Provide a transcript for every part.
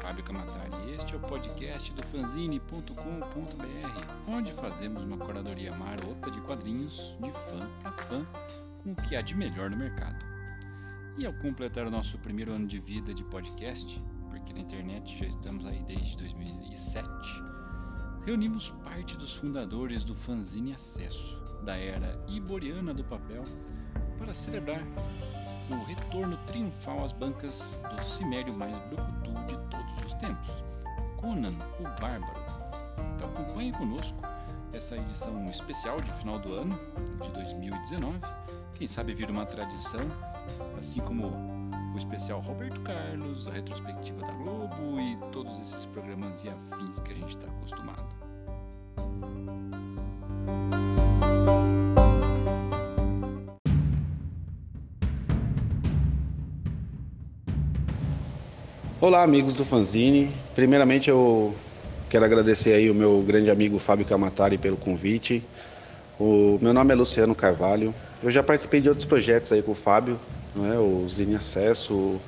Fábio Camatari este é o podcast do fanzine.com.br, onde fazemos uma curadoria marota de quadrinhos de fã para fã com o que há de melhor no mercado. E ao completar o nosso primeiro ano de vida de podcast, porque na internet já estamos aí desde 2007, reunimos parte dos fundadores do fanzine Acesso, da era iboriana do papel, para celebrar o retorno triunfal às bancas do cimério mais brucutu de todos os tempos, Conan o Bárbaro. Então acompanhe conosco essa edição especial de final do ano de 2019. Quem sabe vira uma tradição, assim como o especial Roberto Carlos, a retrospectiva da Globo e todos esses programas e afins que a gente está acostumado. Olá, amigos do Fanzine. Primeiramente, eu quero agradecer aí o meu grande amigo Fábio Camatari pelo convite. O meu nome é Luciano Carvalho. Eu já participei de outros projetos aí com o Fábio, né? o Zine Acesso,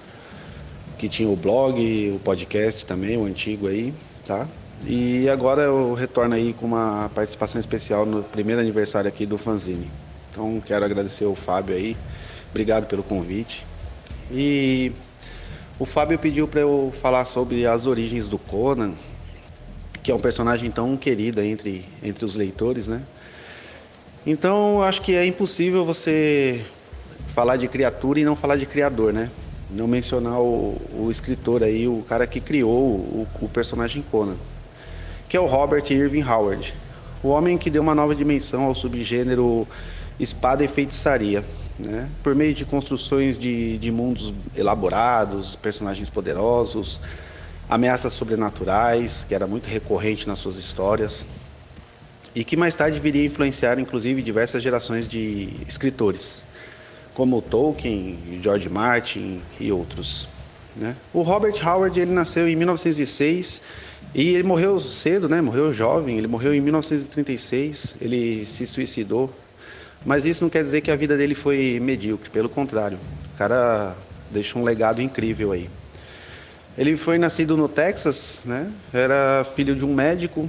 que tinha o blog, o podcast também, o antigo aí, tá? E agora eu retorno aí com uma participação especial no primeiro aniversário aqui do Fanzine. Então quero agradecer ao Fábio aí. Obrigado pelo convite. E o Fábio pediu para eu falar sobre as origens do Conan, que é um personagem tão querido entre, entre os leitores, né? Então, acho que é impossível você falar de criatura e não falar de criador, né? Não mencionar o, o escritor aí, o cara que criou o, o personagem Conan, que é o Robert Irving Howard, o homem que deu uma nova dimensão ao subgênero espada e feitiçaria né? por meio de construções de, de mundos elaborados, personagens poderosos, ameaças sobrenaturais, que era muito recorrente nas suas histórias, e que mais tarde viria a influenciar inclusive diversas gerações de escritores, como Tolkien, George Martin e outros. Né? O Robert Howard ele nasceu em 1906 e ele morreu cedo, né? morreu jovem, ele morreu em 1936, ele se suicidou mas isso não quer dizer que a vida dele foi medíocre, pelo contrário. O cara deixou um legado incrível aí. Ele foi nascido no Texas, né? Era filho de um médico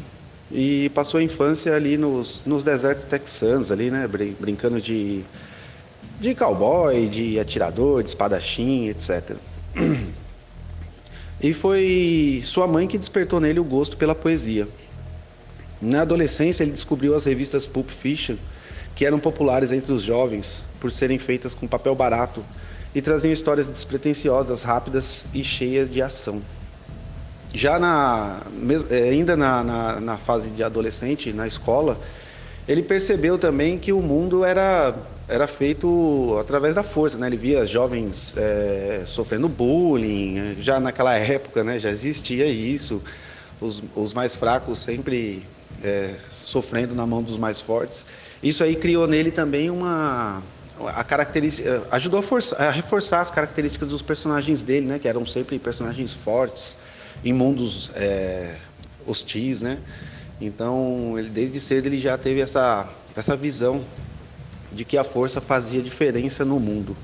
e passou a infância ali nos, nos desertos texanos, ali, né? Brincando de, de cowboy, de atirador, de espadachim, etc. E foi sua mãe que despertou nele o gosto pela poesia. Na adolescência, ele descobriu as revistas Pulp Fiction que eram populares entre os jovens por serem feitas com papel barato e traziam histórias despretensiosas, rápidas e cheias de ação. Já na, eh, ainda na, na, na fase de adolescente, na escola, ele percebeu também que o mundo era, era feito através da força, né? Ele via jovens é, sofrendo bullying, já naquela época, né? Já existia isso, os, os mais fracos sempre é, sofrendo na mão dos mais fortes. Isso aí criou nele também uma a característica ajudou a, forçar, a, reforçar as características dos personagens dele, né, que eram sempre personagens fortes em mundos é, hostis, né? Então, ele desde cedo ele já teve essa essa visão de que a força fazia diferença no mundo.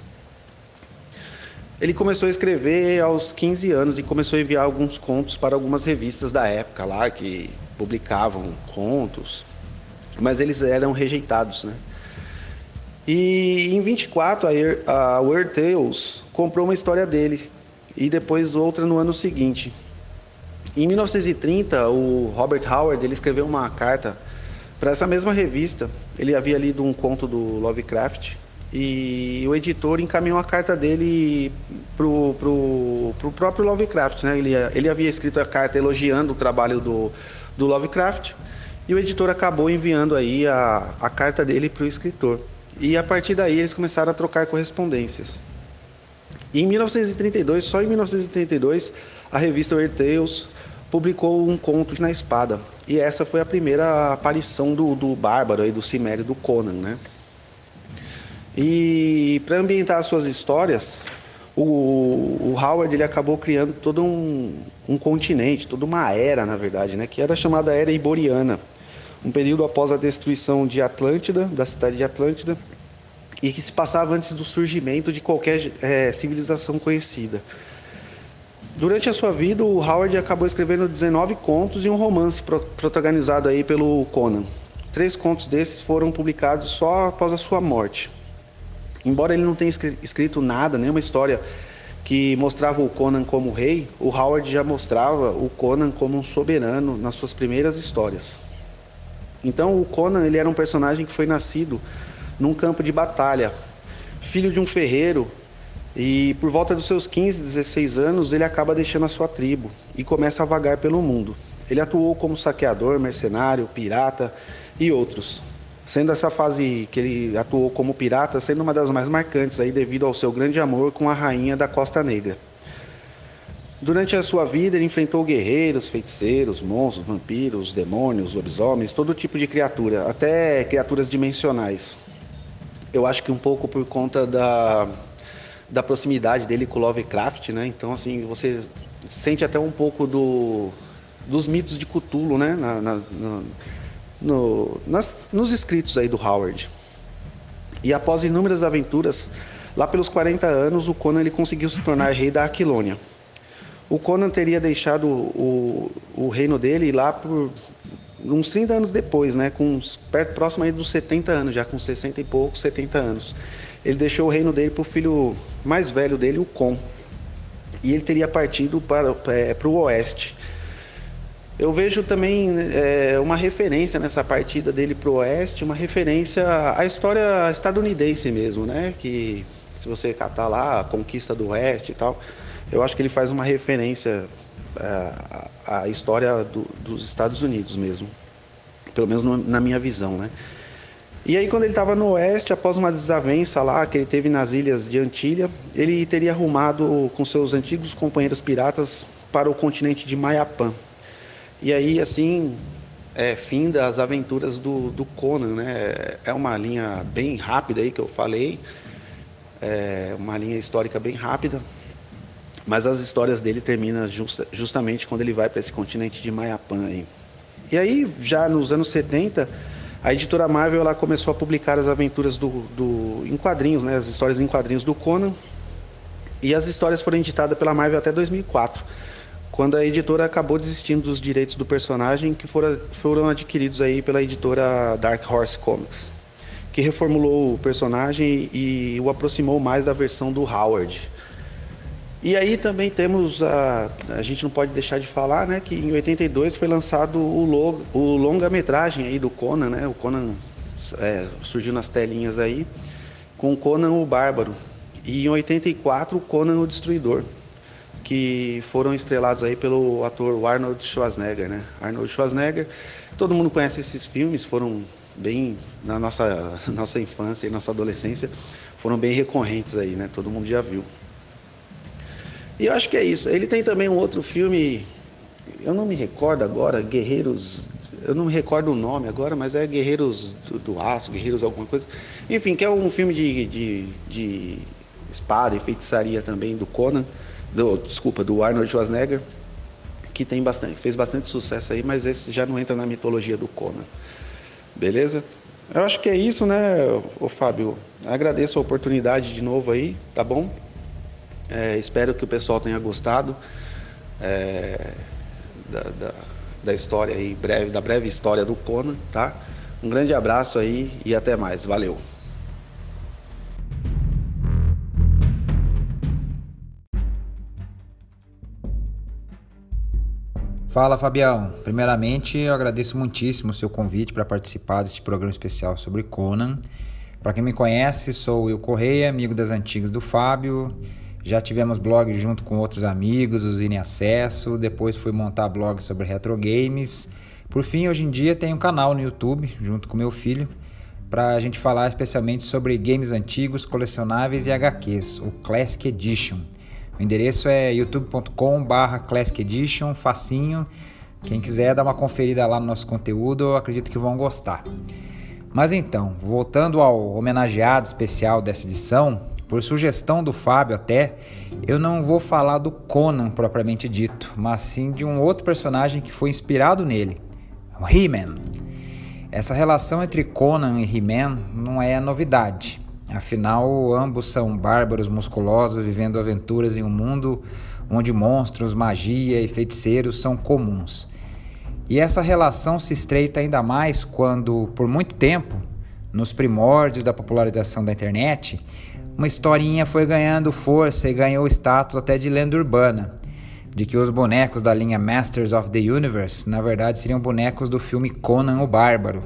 Ele começou a escrever aos 15 anos e começou a enviar alguns contos para algumas revistas da época lá que publicavam contos mas eles eram rejeitados, né? E em 24 a, Weird Tales comprou uma história dele e depois outra no ano seguinte. Em 1930 o Robert Howard ele escreveu uma carta para essa mesma revista. Ele havia lido um conto do Lovecraft e o editor encaminhou a carta dele pro, pro, pro próprio Lovecraft, né? Ele, ele havia escrito a carta elogiando o trabalho do, do Lovecraft e o editor acabou enviando aí a, a carta dele para o escritor. E a partir daí eles começaram a trocar correspondências. E em 1932, só em 1932, a revista Weird Tales publicou um conto na espada. E essa foi a primeira aparição do, do Bárbaro e do Cimério do Conan, né? E para ambientar as suas histórias, o, o, Howard ele acabou criando todo um, um continente, toda uma era, na verdade, né? Que era chamada Era Iboriana um período após a destruição de Atlântida, da cidade de Atlântida, e que se passava antes do surgimento de qualquer é, civilização conhecida. Durante a sua vida, o Howard acabou escrevendo 19 contos e um romance protagonizado aí pelo Conan. Três contos desses foram publicados só após a sua morte. Embora ele não tenha escrito nada, nenhuma história que mostrava o Conan como rei, o Howard já mostrava o Conan como um soberano nas suas primeiras histórias. Então o Conan ele era um personagem que foi nascido num campo de batalha, filho de um ferreiro e por volta dos seus 15, 16 anos, ele acaba deixando a sua tribo e começa a vagar pelo mundo. Ele atuou como saqueador, mercenário, pirata e outros. Sendo essa fase que ele atuou como pirata sendo uma das mais marcantes aí devido ao seu grande amor com a rainha da Costa Negra. Durante a sua vida, ele enfrentou guerreiros, feiticeiros, monstros, vampiros, demônios, lobisomens, todo tipo de criatura, até criaturas dimensionais. Eu acho que um pouco por conta da da proximidade dele com Lovecraft, né? Então, assim, você sente até um pouco do, dos mitos de Cthulhu, né? Na, na, no, nas, nos escritos aí do Howard. E após inúmeras aventuras, lá pelos 40 anos, o Conan ele conseguiu se tornar rei da Aquilônia. O Conan teria deixado o, o reino dele lá por uns 30 anos depois, né? Com perto próximo aí dos 70 anos, já com 60 e poucos, 70 anos ele deixou o reino dele para o filho mais velho dele, o Con. E ele teria partido para, é, para o oeste. Eu vejo também é, uma referência nessa partida dele para o oeste, uma referência à história estadunidense mesmo, né? Que se você catar lá a conquista do oeste e tal, eu acho que ele faz uma referência é, à, à história do, dos Estados Unidos mesmo, pelo menos no, na minha visão, né? E aí, quando ele estava no oeste, após uma desavença lá que ele teve nas ilhas de Antilha, ele teria arrumado com seus antigos companheiros piratas para o continente de Mayapã. E aí, assim, é fim das aventuras do, do Conan, né? É uma linha bem rápida aí que eu falei, é uma linha histórica bem rápida, mas as histórias dele terminam justa, justamente quando ele vai para esse continente de Mayapã aí. E aí, já nos anos 70 a editora Marvel ela começou a publicar as aventuras do, do, em quadrinhos, né, as histórias em quadrinhos do Conan. E as histórias foram editadas pela Marvel até 2004, quando a editora acabou desistindo dos direitos do personagem que foram, foram adquiridos aí pela editora Dark Horse Comics, que reformulou o personagem e o aproximou mais da versão do Howard. E aí também temos a, a gente não pode deixar de falar, né, que em 82 foi lançado o, o longa-metragem aí do Conan, né? O Conan é, surgiu nas telinhas aí com Conan o Bárbaro. E em 84 o Conan o Destruidor, que foram estrelados aí pelo ator Arnold Schwarzenegger, né? Arnold Schwarzenegger, todo mundo conhece esses filmes, foram bem na nossa nossa infância e nossa adolescência, foram bem recorrentes aí, né? Todo mundo já viu. E eu acho que é isso. Ele tem também um outro filme, eu não me recordo agora, Guerreiros. Eu não me recordo o nome agora, mas é Guerreiros do, do Aço, Guerreiros alguma coisa. Enfim, que é um filme de, de, de espada e feitiçaria também do Conan, do, desculpa, do Arnold Schwarzenegger, que tem bastante, fez bastante sucesso aí, mas esse já não entra na mitologia do Conan. Beleza? Eu acho que é isso, né, ô Fábio? Agradeço a oportunidade de novo aí, tá bom? É, espero que o pessoal tenha gostado é, da, da, da, história aí, breve, da breve história do Conan, tá? Um grande abraço aí e até mais. Valeu! Fala Fabião, primeiramente eu agradeço muitíssimo o seu convite para participar deste programa especial sobre Conan. Para quem me conhece, sou eu Correia, amigo das antigas do Fábio já tivemos blog junto com outros amigos, os em acesso. Depois fui montar blog sobre retro games. Por fim, hoje em dia tem um canal no YouTube junto com meu filho para a gente falar especialmente sobre games antigos, colecionáveis e HQs, o Classic Edition. O endereço é youtube.com/classic edition, facinho. Quem quiser dar uma conferida lá no nosso conteúdo, eu acredito que vão gostar. Mas então, voltando ao homenageado especial dessa edição, por sugestão do Fábio até, eu não vou falar do Conan propriamente dito, mas sim de um outro personagem que foi inspirado nele, o He-Man. Essa relação entre Conan e He-Man não é novidade. Afinal, ambos são bárbaros musculosos vivendo aventuras em um mundo onde monstros, magia e feiticeiros são comuns. E essa relação se estreita ainda mais quando, por muito tempo, nos primórdios da popularização da internet, uma historinha foi ganhando força e ganhou status até de lenda urbana, de que os bonecos da linha Masters of the Universe, na verdade, seriam bonecos do filme Conan o Bárbaro,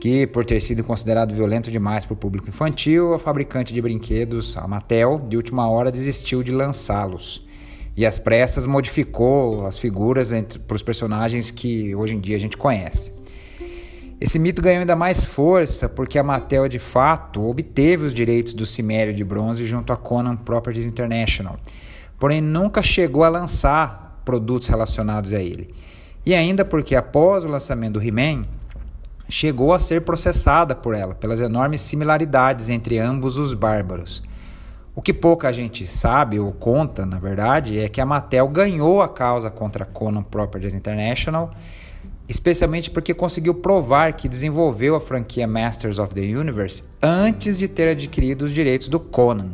que, por ter sido considerado violento demais para o público infantil, a fabricante de brinquedos, a Mattel, de última hora desistiu de lançá-los. E às pressas modificou as figuras para os personagens que hoje em dia a gente conhece. Esse mito ganhou ainda mais força porque a Mattel de fato obteve os direitos do Cimério de Bronze junto à Conan Properties International, porém nunca chegou a lançar produtos relacionados a ele. E ainda porque após o lançamento do He-Man, chegou a ser processada por ela pelas enormes similaridades entre ambos os bárbaros. O que pouca gente sabe ou conta, na verdade, é que a Mattel ganhou a causa contra a Conan Properties International especialmente porque conseguiu provar que desenvolveu a franquia Masters of the Universe antes de ter adquirido os direitos do Conan.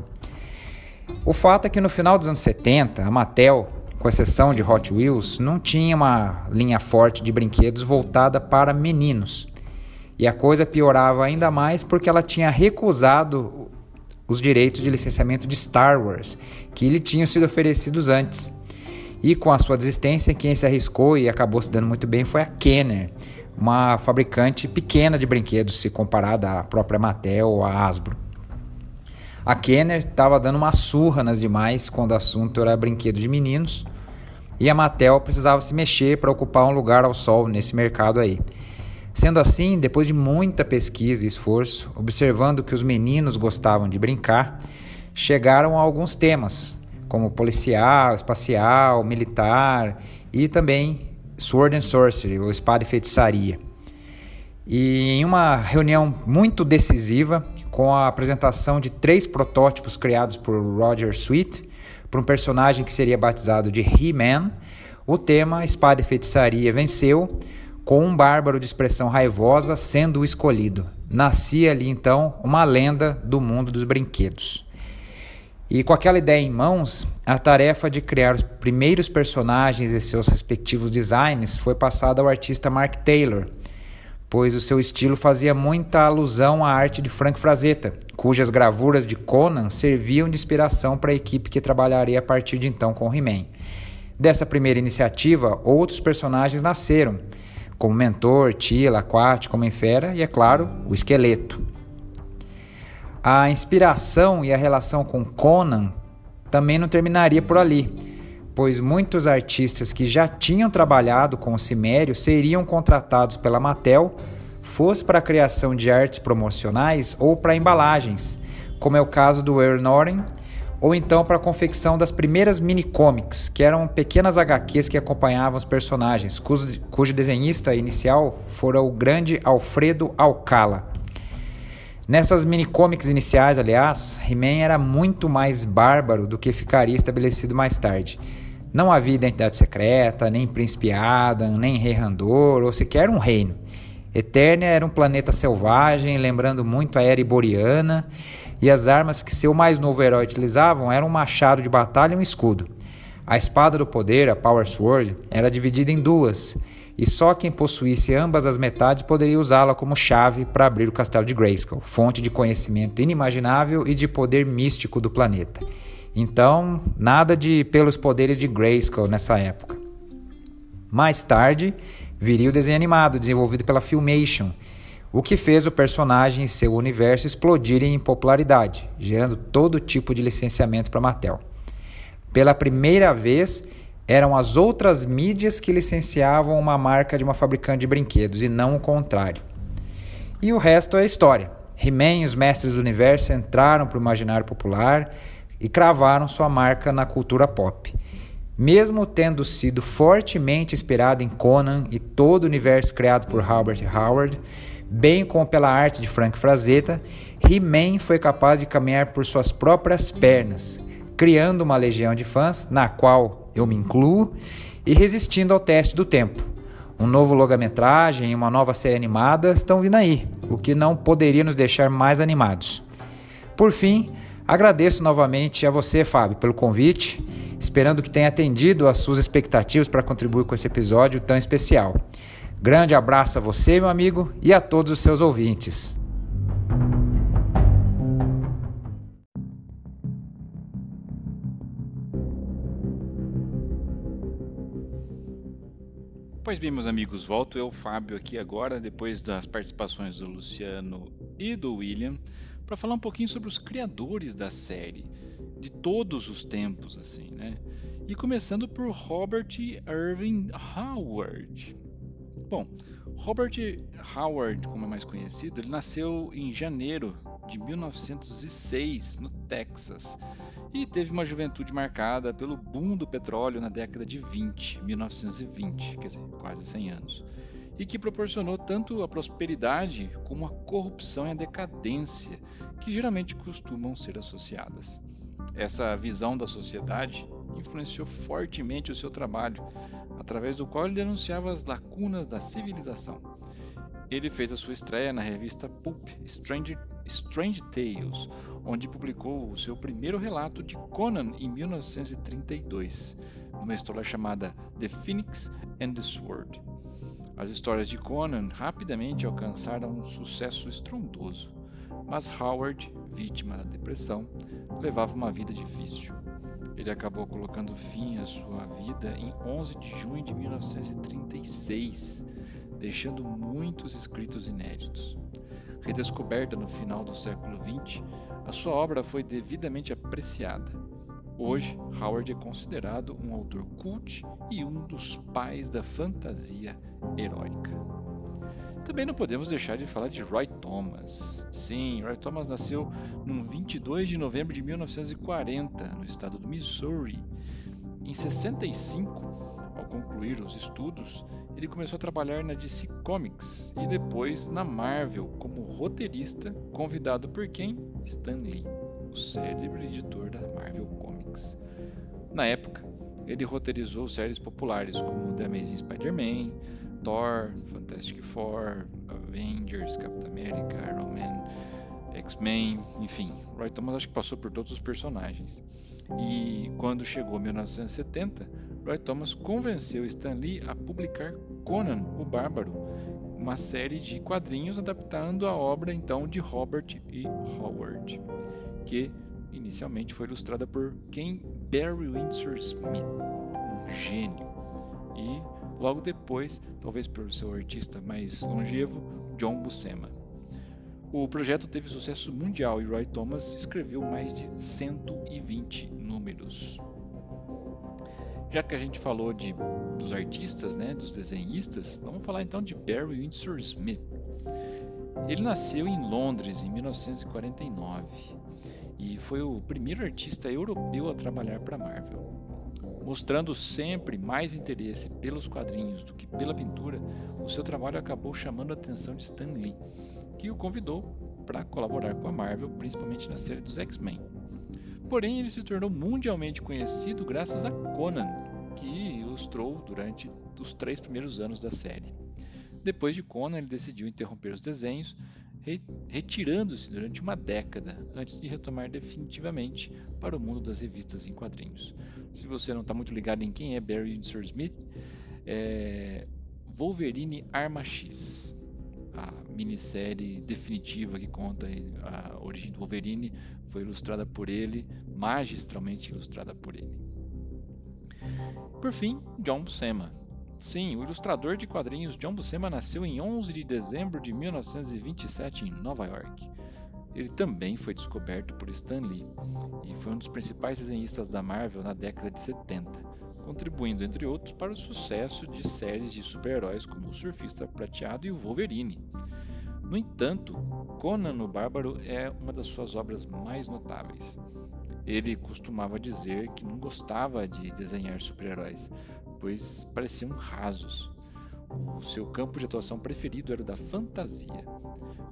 O fato é que no final dos anos 70, a Mattel, com exceção de Hot Wheels, não tinha uma linha forte de brinquedos voltada para meninos. E a coisa piorava ainda mais porque ela tinha recusado os direitos de licenciamento de Star Wars, que lhe tinham sido oferecidos antes. E com a sua desistência, quem se arriscou e acabou se dando muito bem foi a Kenner, uma fabricante pequena de brinquedos se comparada à própria Mattel ou à Hasbro. A Kenner estava dando uma surra nas demais quando o assunto era brinquedo de meninos e a Mattel precisava se mexer para ocupar um lugar ao sol nesse mercado aí. Sendo assim, depois de muita pesquisa e esforço, observando que os meninos gostavam de brincar, chegaram a alguns temas, como policial, espacial, militar e também Sword and Sorcery, ou espada e feitiçaria. E em uma reunião muito decisiva, com a apresentação de três protótipos criados por Roger Sweet, para um personagem que seria batizado de He-Man, o tema Espada e Feitiçaria venceu, com um bárbaro de expressão raivosa sendo o escolhido. Nascia ali então uma lenda do mundo dos brinquedos. E com aquela ideia em mãos, a tarefa de criar os primeiros personagens e seus respectivos designs foi passada ao artista Mark Taylor, pois o seu estilo fazia muita alusão à arte de Frank Frazetta, cujas gravuras de Conan serviam de inspiração para a equipe que trabalharia a partir de então com He-Man. Dessa primeira iniciativa, outros personagens nasceram, como Mentor, Tila, Aquático, Homem-Fera e, é claro, o Esqueleto. A inspiração e a relação com Conan também não terminaria por ali, pois muitos artistas que já tinham trabalhado com o Cimério seriam contratados pela Mattel, fosse para a criação de artes promocionais ou para embalagens, como é o caso do Earl Norton, ou então para a confecção das primeiras mini-comics, que eram pequenas HQs que acompanhavam os personagens, cujo, cujo desenhista inicial fora o grande Alfredo Alcala. Nessas mini-comics iniciais, aliás, He-Man era muito mais bárbaro do que ficaria estabelecido mais tarde. Não havia identidade secreta, nem príncipe Adam, nem rei Randor, ou sequer um reino. Eternia era um planeta selvagem, lembrando muito a era iboriana, e as armas que seu mais novo herói utilizavam eram um machado de batalha e um escudo. A espada do poder, a Power Sword, era dividida em duas, e só quem possuísse ambas as metades poderia usá-la como chave para abrir o castelo de Grayskull, fonte de conhecimento inimaginável e de poder místico do planeta. Então, nada de pelos poderes de Grayskull nessa época. Mais tarde, viria o desenho animado desenvolvido pela Filmation, o que fez o personagem e seu universo explodirem em popularidade, gerando todo tipo de licenciamento para Mattel. Pela primeira vez, eram as outras mídias que licenciavam uma marca de uma fabricante de brinquedos e não o contrário. E o resto é história. He-Man e os Mestres do Universo entraram para o imaginário popular e cravaram sua marca na cultura pop. Mesmo tendo sido fortemente inspirado em Conan e todo o universo criado por Robert Howard, bem como pela arte de Frank Frazetta, He-Man foi capaz de caminhar por suas próprias pernas, criando uma legião de fãs na qual eu me incluo, e resistindo ao teste do tempo. Um novo longa-metragem e uma nova série animada estão vindo aí, o que não poderia nos deixar mais animados. Por fim, agradeço novamente a você, Fábio, pelo convite. esperando que tenha atendido às suas expectativas para contribuir com esse episódio tão especial. Grande abraço a você, meu amigo, e a todos os seus ouvintes. Pois bem, meus amigos, volto eu, Fábio, aqui agora, depois das participações do Luciano e do William, para falar um pouquinho sobre os criadores da série, de todos os tempos, assim, né? E começando por Robert Irving Howard. Bom, Robert Howard, como é mais conhecido, ele nasceu em janeiro de 1906, no Texas, e teve uma juventude marcada pelo boom do petróleo na década de 20, 1920, quer dizer, quase 100 anos, e que proporcionou tanto a prosperidade como a corrupção e a decadência, que geralmente costumam ser associadas. Essa visão da sociedade influenciou fortemente o seu trabalho, através do qual ele denunciava as lacunas da civilização. Ele fez a sua estreia na revista Pulp Strange, Strange Tales, onde publicou o seu primeiro relato de Conan em 1932, numa história chamada The Phoenix and the Sword. As histórias de Conan rapidamente alcançaram um sucesso estrondoso, mas Howard, vítima da depressão, levava uma vida difícil. Ele acabou colocando fim à sua vida em 11 de junho de 1936, deixando muitos escritos inéditos. Redescoberta no final do século XX, a sua obra foi devidamente apreciada. Hoje, Howard é considerado um autor cult e um dos pais da fantasia heróica. Também não podemos deixar de falar de Roy Thomas. Sim, Roy Thomas nasceu no 22 de novembro de 1940, no estado do Missouri. Em 65, ao concluir os estudos, ele começou a trabalhar na DC Comics e depois na Marvel como roteirista, convidado por quem? Stan Lee, o célebre editor da Marvel Comics. Na época, ele roteirizou séries populares como The Amazing Spider-Man, Thor, Fantastic Four, Avengers, Capitão América, Iron Man, X-Men, enfim, Roy Thomas acho que passou por todos os personagens. E quando chegou 1970, Roy Thomas convenceu Stan Lee a publicar Conan o Bárbaro, uma série de quadrinhos adaptando a obra então de Robert E. Howard, que inicialmente foi ilustrada por Ken Barry Windsor Smith, um gênio, e logo depois, talvez por seu artista mais longevo, John Buscema. O projeto teve sucesso mundial e Roy Thomas escreveu mais de 120 números. Já que a gente falou de, dos artistas, né, dos desenhistas, vamos falar então de Barry Windsor Smith. Ele nasceu em Londres em 1949 e foi o primeiro artista europeu a trabalhar para a Marvel. Mostrando sempre mais interesse pelos quadrinhos do que pela pintura, o seu trabalho acabou chamando a atenção de Stan Lee, que o convidou para colaborar com a Marvel, principalmente na série dos X-Men. Porém, ele se tornou mundialmente conhecido graças a Conan, que ilustrou durante os três primeiros anos da série. Depois de Conan, ele decidiu interromper os desenhos, retirando-se durante uma década antes de retomar definitivamente para o mundo das revistas em quadrinhos. Se você não está muito ligado em quem é Barry Windsor Smith, é Wolverine Arma X, a minissérie definitiva que conta a origem do Wolverine, foi ilustrada por ele, magistralmente ilustrada por ele. Por fim, John Buscema. Sim, o ilustrador de quadrinhos John Buscema nasceu em 11 de dezembro de 1927 em Nova York. Ele também foi descoberto por Stan Lee e foi um dos principais desenhistas da Marvel na década de 70, contribuindo, entre outros, para o sucesso de séries de super-heróis como o Surfista Prateado e o Wolverine. No entanto, Conan o Bárbaro é uma das suas obras mais notáveis. Ele costumava dizer que não gostava de desenhar super-heróis, pois pareciam rasos. O seu campo de atuação preferido era o da fantasia.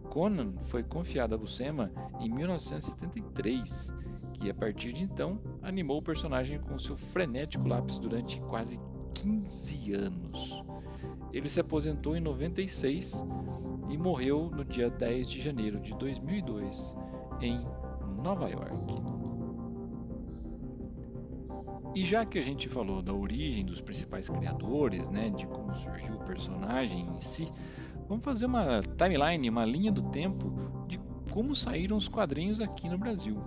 Conan foi confiado a Buscema em 1973, que a partir de então animou o personagem com seu frenético lápis durante quase 15 anos. Ele se aposentou em 96 e morreu no dia 10 de janeiro de 2002 em Nova York. E já que a gente falou da origem dos principais criadores, né, de como surgiu o personagem em si, vamos fazer uma timeline, uma linha do tempo de como saíram os quadrinhos aqui no Brasil.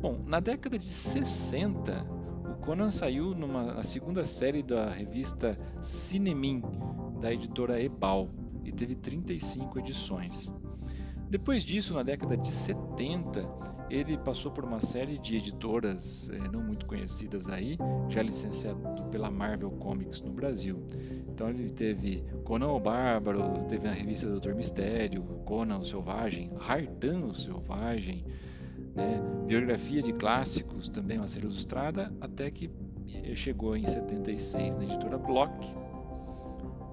Bom, na década de 60, o Conan saiu numa segunda série da revista Cinemin, da editora Ebal, e teve 35 edições. Depois disso, na década de 70, ele passou por uma série de editoras eh, não muito conhecidas aí, já licenciado pela Marvel Comics no Brasil. Então ele teve Conan o Bárbaro, teve na revista Doutor Mistério, Conan o Selvagem, Hardan o Selvagem, né? biografia de clássicos, também uma série ilustrada, até que chegou em 76 na editora Block,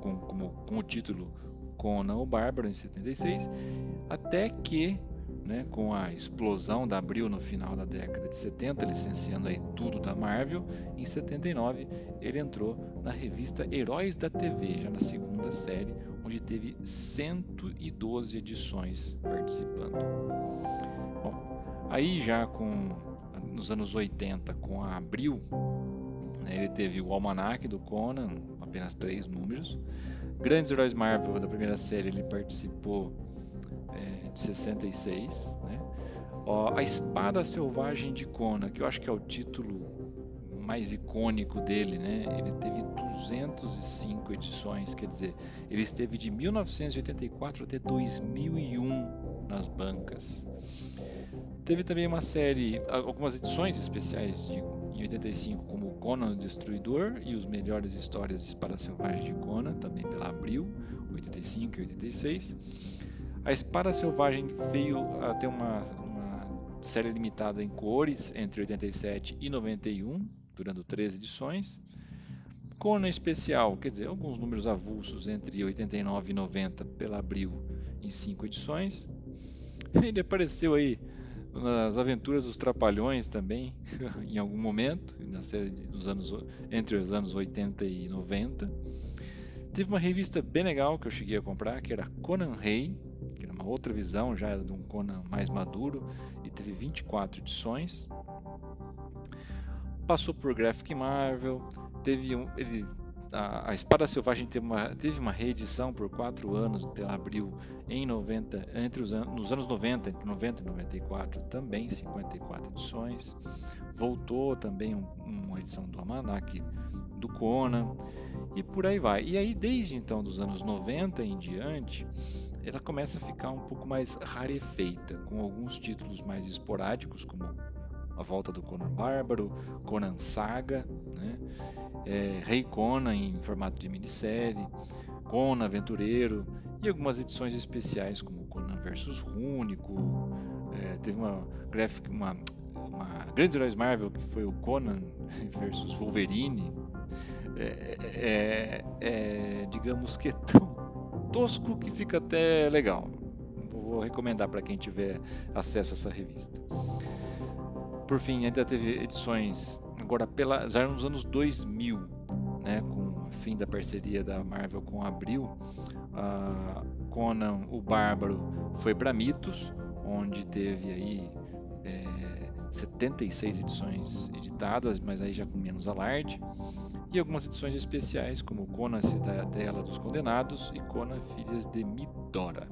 com, com, com o título Conan o Bárbaro em 76, até que, né, com a explosão da Abril no final da década de 70, licenciando aí tudo da Marvel, em 79 ele entrou na revista Heróis da TV, já na segunda série, onde teve 112 edições participando. Bom, aí já com nos anos 80 com a Abril, né, ele teve o Almanac do Conan, apenas três números. Grandes Heróis Marvel da primeira série ele participou é, de 66. Né? Ó, a Espada Selvagem de Conan, que eu acho que é o título mais icônico dele, né? Ele teve 205 edições, quer dizer, ele esteve de 1984 até 2001 nas bancas. Teve também uma série, algumas edições especiais de, em 85, como Conan o Destruidor e os melhores histórias de Espada Selvagem de Conan, também pela Abril, 85 e 86. A Espada Selvagem veio a ter uma, uma série limitada em cores entre 87 e 91, durando 13 edições. Conan Especial, quer dizer, alguns números avulsos entre 89 e 90 pela Abril em 5 edições. Ele apareceu aí nas Aventuras dos Trapalhões também, em algum momento, na série dos anos entre os anos 80 e 90. Teve uma revista bem legal que eu cheguei a comprar, que era Conan Rei, outra visão já de um Conan mais maduro, e teve 24 edições. Passou por Graphic Marvel, teve um, ele a, a, Espada Selvagem teve uma, teve uma reedição por quatro anos pela Abril em 90, entre os an nos anos 90, entre 90 e 94, também 54 edições. Voltou também um, uma edição do Almanac do Conan e por aí vai. E aí, desde então, dos anos 90 em diante, ela começa a ficar um pouco mais rarefeita, com alguns títulos mais esporádicos, como A Volta do Conan Bárbaro, Conan Saga, né? é, Rei Conan em formato de minissérie, Conan Aventureiro e algumas edições especiais como Conan versus Rúnico, é, teve uma graphic, uma, uma Grandes Heróis Marvel que foi o Conan versus Wolverine, é, é, é, digamos que é tão tosco que fica até legal. Vou recomendar para quem tiver acesso a essa revista. Por fim, ainda teve edições agora pela, já nos anos 2000, né, com o fim da parceria da Marvel com a Abril, uh, Conan o Bárbaro foi para Mitos, onde teve aí é, 76 edições editadas, mas aí já com menos alarde, e algumas edições especiais como Conan Cidadela dos Condenados e Conan Filhas de Midora.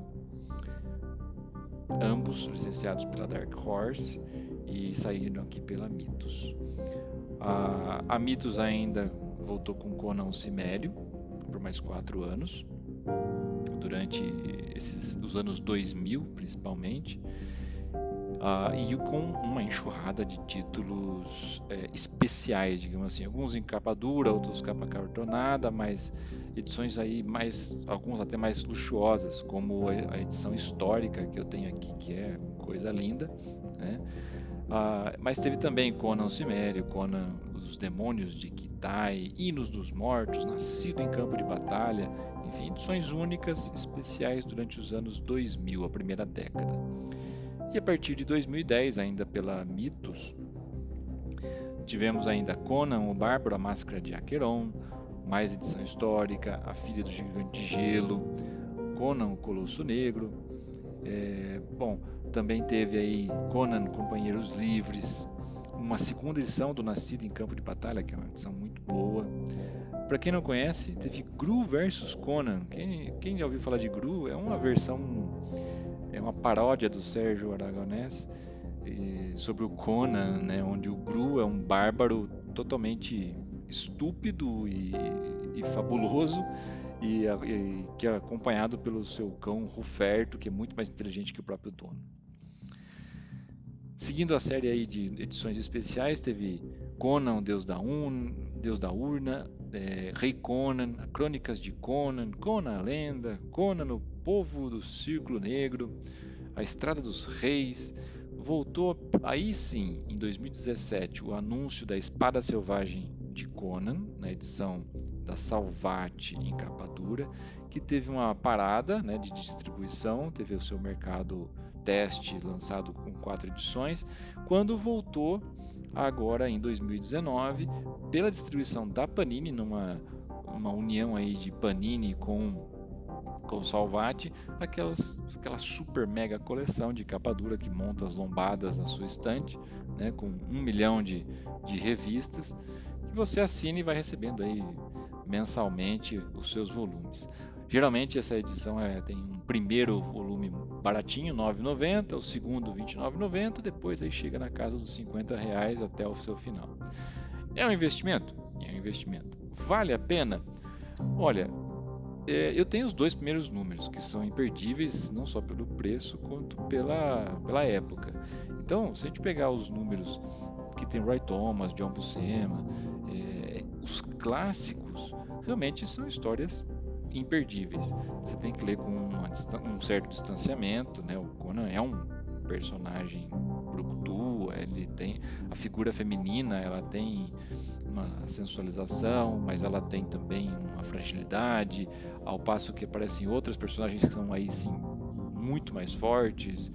Ambos licenciados pela Dark Horse e saíram aqui pela Mitos. A, a Mitos ainda voltou com Conan Cimério por mais quatro anos, durante esses, os anos 2000 principalmente, uh, e com uma enxurrada de títulos é, especiais, digamos assim, alguns em capa dura, outros capa cartonada, mas edições aí mais, alguns até mais luxuosas, como a edição histórica que eu tenho aqui, que é coisa linda, né? Ah, mas teve também Conan Cimério, Conan os Demônios de Kitai, Hinos dos Mortos, Nascido em Campo de Batalha, enfim, edições únicas, especiais durante os anos 2000, a primeira década. E a partir de 2010, ainda pela Mitos, tivemos ainda Conan o Bárbaro, a Máscara de Acheron, mais edição histórica, A Filha do Gigante de Gelo, Conan o Colosso Negro, é, bom, também teve aí Conan Companheiros Livres, uma segunda edição do Nascido em Campo de Batalha, que é uma edição muito boa. Para quem não conhece, teve Gru versus Conan. Quem, quem já ouviu falar de Gru é uma versão, é uma paródia do Sérgio Aragonés sobre o Conan, né, onde o Gru é um bárbaro totalmente estúpido e, e fabuloso e, e, que é acompanhado pelo seu cão Ruferto, que é muito mais inteligente que o próprio dono. Seguindo a série aí de edições especiais, teve Conan, o Deus da, Un, Deus da Urna, é, Rei Conan, Crônicas de Conan, Conan a Lenda, Conan, o Povo do Círculo Negro, A Estrada dos Reis. Voltou aí sim, em 2017, o anúncio da Espada Selvagem de Conan, na edição da Salvati em capa dura, que teve uma parada né, de distribuição, teve o seu mercado teste lançado com quatro edições, quando voltou agora em 2019 pela distribuição da Panini numa uma união aí de Panini com com Salvati, aquelas, aquela super mega coleção de capa dura que monta as lombadas na sua estante, né, com um milhão de, de revistas, que você assina e vai recebendo aí mensalmente os seus volumes. Geralmente essa edição é, tem um primeiro volume baratinho, 9,90, o segundo 29,90, depois aí chega na casa dos 50 reais até o seu final. É um investimento? É um investimento. Vale a pena? Olha, é, eu tenho os dois primeiros números, que são imperdíveis, não só pelo preço, quanto pela, pela época. Então, se a gente pegar os números que tem Roy Thomas, John Buscema, é, os clássicos, realmente são histórias imperdíveis. Você tem que ler com uma, um certo distanciamento, né? O Conan é um personagem brucutu, ele tem a figura feminina, ela tem uma sensualização, mas ela tem também uma fragilidade, ao passo que aparecem outros personagens que são aí sim muito mais fortes.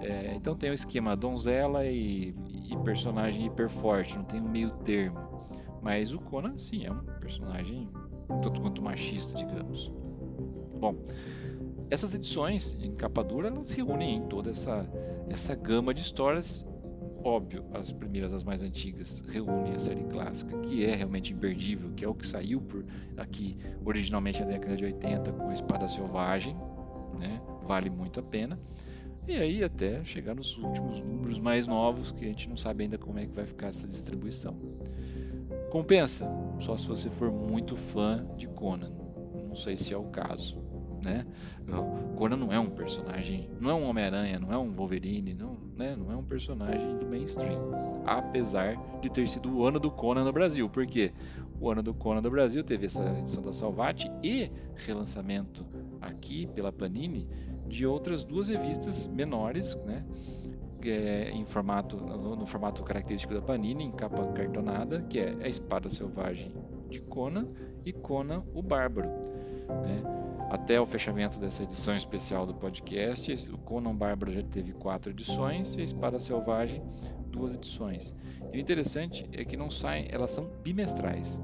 É, então tem o esquema donzela e, e personagem hiper forte, não tem um meio termo. Mas o Conan, sim, é um personagem tanto quanto machista, digamos. Bom, essas edições em capa dura elas reúnem em toda essa, essa gama de histórias. Óbvio, as primeiras, as mais antigas, reúnem a série clássica, que é realmente imperdível, que é o que saiu por aqui originalmente na década de 80 com a Espada Selvagem, né? vale muito a pena. E aí até chegar nos últimos números mais novos, que a gente não sabe ainda como é que vai ficar essa distribuição. Compensa? Só se você for muito fã de Conan. Não sei se é o caso. Né? Conan não é um personagem, não é um Homem-Aranha, não é um Wolverine, não, né? não é um personagem do mainstream. Apesar de ter sido o ano do Conan no Brasil. porque O ano do Conan no Brasil teve essa edição da Salvati e relançamento aqui pela Panini de outras duas revistas menores, né? É, em formato no, no, formato característico da Panini, em capa cartonada, que é a Espada Selvagem de Conan e Conan o Bárbaro. Né? Até o fechamento dessa edição especial do podcast, o Conan Bárbaro já teve quatro edições e a Espada Selvagem duas edições. E o interessante é que não saem, elas são bimestrais.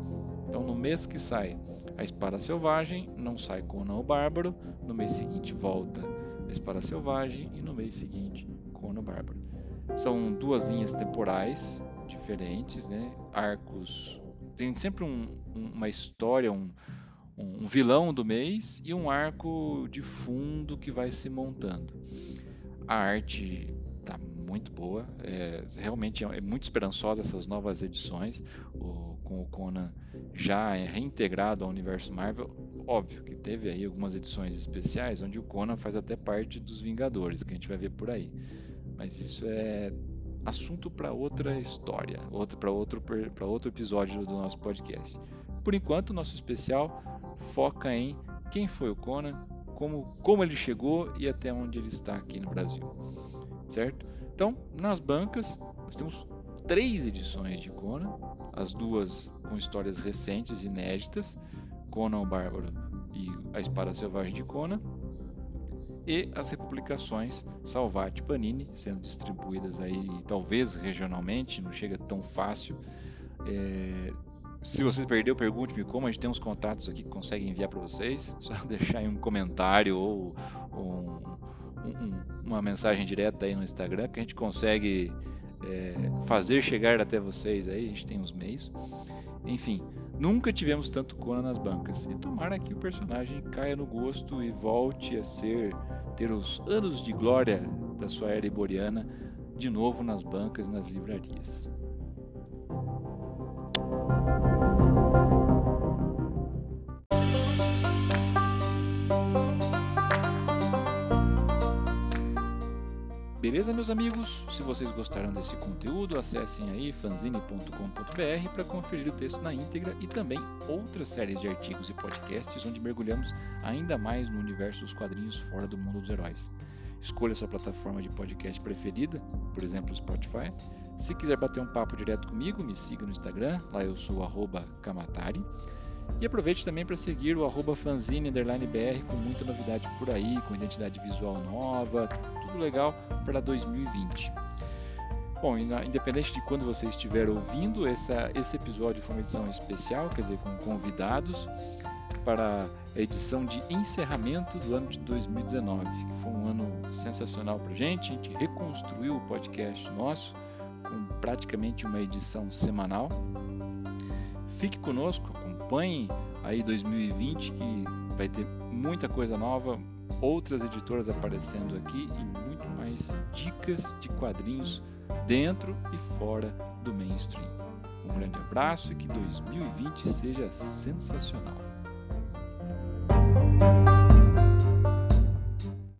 Então, no mês que sai a Espada Selvagem, não sai Conan o Bárbaro, no mês seguinte volta a Espada Selvagem e no mês seguinte Conan Bárbaro. São duas linhas temporais diferentes, né? Arcos. Tem sempre um, uma história, um, um vilão do mês e um arco de fundo que vai se montando. A arte tá muito boa, é, realmente é, é muito esperançosa essas novas edições, o, com o Conan já é reintegrado ao universo Marvel. Óbvio que teve aí algumas edições especiais onde o Conan faz até parte dos Vingadores, que a gente vai ver por aí. Mas isso é assunto para outra história, outro para outro para outro episódio do nosso podcast. Por enquanto, nosso especial foca em quem foi o Conan, como como ele chegou e até onde ele está aqui no Brasil, certo? Então, nas bancas nós temos três edições de Conan, as duas com histórias recentes, inéditas, Conan o Bárbaro e a Espada Selvagem de Conan, e as republicações Salvati Panini sendo distribuídas aí talvez regionalmente, não chega tão fácil. É, se você perdeu, pergunte-me como. A gente tem uns contatos aqui que conseguem enviar para vocês. Só deixar aí um comentário ou, um, um, uma mensagem direta aí no Instagram que a gente consegue é, fazer chegar até vocês aí, a gente tem uns meios. Enfim, nunca tivemos tanto Conan nas bancas. E tomara que o personagem caia no gosto e volte a ser ter os anos de glória da sua era iboriana de novo nas bancas e nas livrarias. Beleza, meus amigos? Se vocês gostaram desse conteúdo, acessem aí fanzine.com.br para conferir o texto na íntegra e também outras séries de artigos e podcasts onde mergulhamos ainda mais no universo dos quadrinhos fora do mundo dos heróis. Escolha sua plataforma de podcast preferida, por exemplo, Spotify. Se quiser bater um papo direto comigo, me siga no Instagram, lá eu sou Kamatari. E aproveite também para seguir o arroba fanzine_br com muita novidade por aí, com identidade visual nova, tudo legal para 2020. Bom, independente de quando você estiver ouvindo, essa, esse episódio foi uma edição especial, quer dizer, com convidados para a edição de encerramento do ano de 2019, que foi um ano sensacional para a gente. A gente reconstruiu o podcast nosso com praticamente uma edição semanal. Fique conosco, acompanhe aí 2020 que vai ter muita coisa nova, outras editoras aparecendo aqui e muito mais dicas de quadrinhos dentro e fora do mainstream. Um grande abraço e que 2020 seja sensacional.